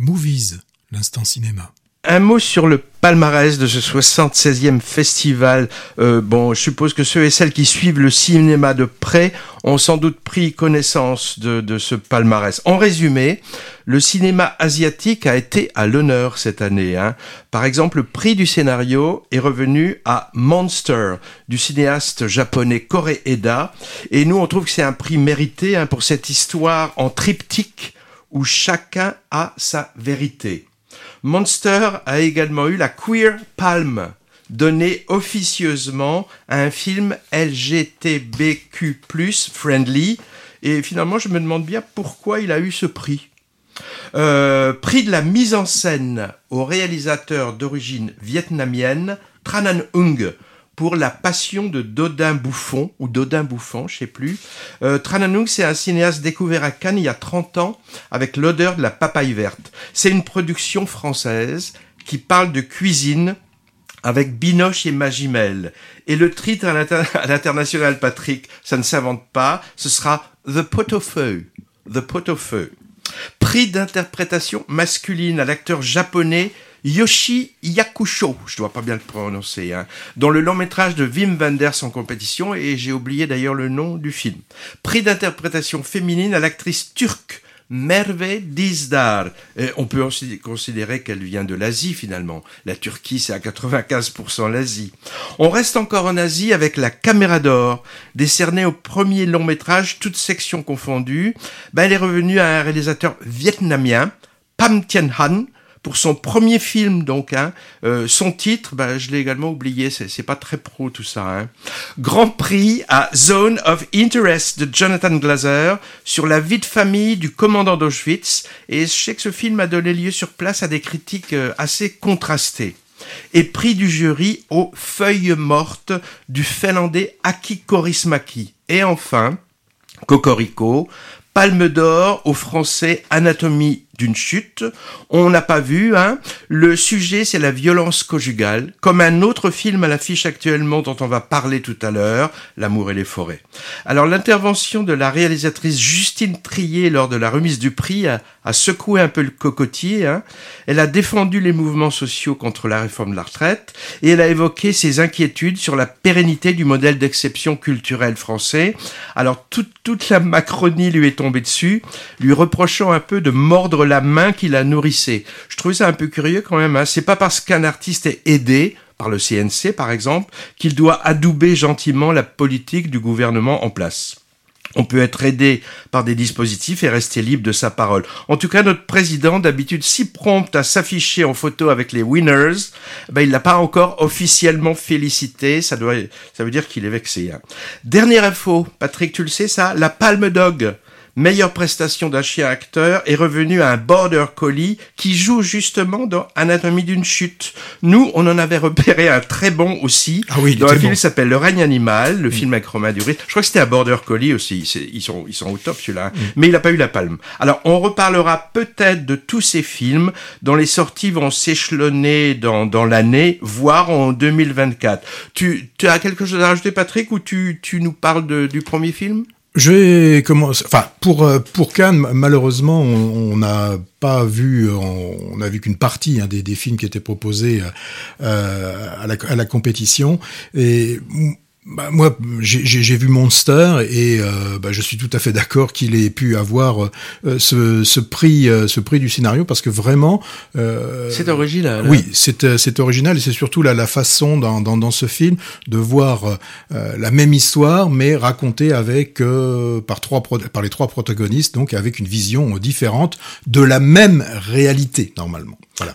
Movies, l'instant cinéma. Un mot sur le palmarès de ce 76e festival. Euh, bon, je suppose que ceux et celles qui suivent le cinéma de près ont sans doute pris connaissance de, ce palmarès. En résumé, le cinéma asiatique a été à l'honneur cette année. Hein. Par exemple, le prix du scénario est revenu à Monster du cinéaste japonais Kore Eda. Et nous, on trouve que c'est un prix mérité hein, pour cette histoire en triptyque où chacun a sa vérité. Monster a également eu la Queer Palm, donnée officieusement à un film LGTBQ+, friendly, et finalement je me demande bien pourquoi il a eu ce prix. Euh, prix de la mise en scène au réalisateur d'origine vietnamienne Tran Ung pour La Passion de Dodin Bouffon, ou Dodin Bouffon, je sais plus. Euh, Trananung, c'est un cinéaste découvert à Cannes il y a 30 ans avec l'odeur de la papaye verte. C'est une production française qui parle de cuisine avec Binoche et Magimel. Et le titre à l'international, Patrick, ça ne s'invente pas, ce sera The Pot of Feu. The Pot of Feu. Prix d'interprétation masculine à l'acteur japonais Yoshi Yakusho, je dois pas bien le prononcer, hein, dans le long métrage de Wim Wenders en compétition, et j'ai oublié d'ailleurs le nom du film. Prix d'interprétation féminine à l'actrice turque Merve Dizdar. on peut aussi considérer qu'elle vient de l'Asie finalement. La Turquie, c'est à 95% l'Asie. On reste encore en Asie avec la Caméra d'Or, décernée au premier long métrage, toutes sections confondues. Ben, elle est revenue à un réalisateur vietnamien, Pam Tien Han, pour son premier film donc hein, euh, son titre bah, je l'ai également oublié c'est pas très pro tout ça hein. Grand Prix à Zone of Interest de Jonathan Glazer sur la vie de famille du commandant d'Auschwitz. Et je sais que ce film a donné lieu sur place à des critiques euh, assez contrastées. Et prix du jury aux feuilles mortes du finlandais Aki Korismaki. Et enfin Cocorico Palme d'or au français Anatomie d'une chute. On n'a pas vu, hein. Le sujet, c'est la violence conjugale, comme un autre film à l'affiche actuellement dont on va parler tout à l'heure, L'amour et les forêts. Alors, l'intervention de la réalisatrice Justine Trier lors de la remise du prix a, secoué un peu le cocotier, hein. Elle a défendu les mouvements sociaux contre la réforme de la retraite et elle a évoqué ses inquiétudes sur la pérennité du modèle d'exception culturelle français. Alors, toute, toute la Macronie lui est tombée dessus, lui reprochant un peu de mordre la main qui la nourrissait. Je trouvais ça un peu curieux quand même. Hein. C'est pas parce qu'un artiste est aidé par le CNC, par exemple, qu'il doit adouber gentiment la politique du gouvernement en place. On peut être aidé par des dispositifs et rester libre de sa parole. En tout cas, notre président, d'habitude si prompt à s'afficher en photo avec les winners, ben, il l'a pas encore officiellement félicité. Ça doit, ça veut dire qu'il est vexé. Hein. Dernière info, Patrick, tu le sais ça, la Palme Dog meilleure prestation d'un chien acteur est revenu à un border collie qui joue justement dans Anatomie d'une chute. Nous, on en avait repéré un très bon aussi. Ah oui, dans un film qui s'appelle Le règne animal, le film avec Romain Duris. Je crois que c'était un border collie aussi. Ils sont, ils sont au top celui-là. Hein. Mm. Mais il n'a pas eu la palme. Alors, on reparlera peut-être de tous ces films dont les sorties vont s'échelonner dans, dans l'année, voire en 2024. Tu, tu as quelque chose à rajouter, Patrick, ou tu, tu nous parles de, du premier film? Je vais commencer. Enfin, pour euh, pour Cannes, malheureusement, on n'a pas vu, on, a vu qu'une partie hein, des, des, films qui étaient proposés euh, à, la, à la compétition. Et bah, moi, j'ai vu Monster et euh, bah, je suis tout à fait d'accord qu'il ait pu avoir euh, ce, ce, prix, euh, ce prix du scénario parce que vraiment. c'est original. Oui, c'est c'est original et c'est surtout la, la façon dans, dans, dans, ce film de voir la même histoire mais racontée avec par trois par les trois protagonistes donc avec une vision différente de la même réalité normalement. Voilà.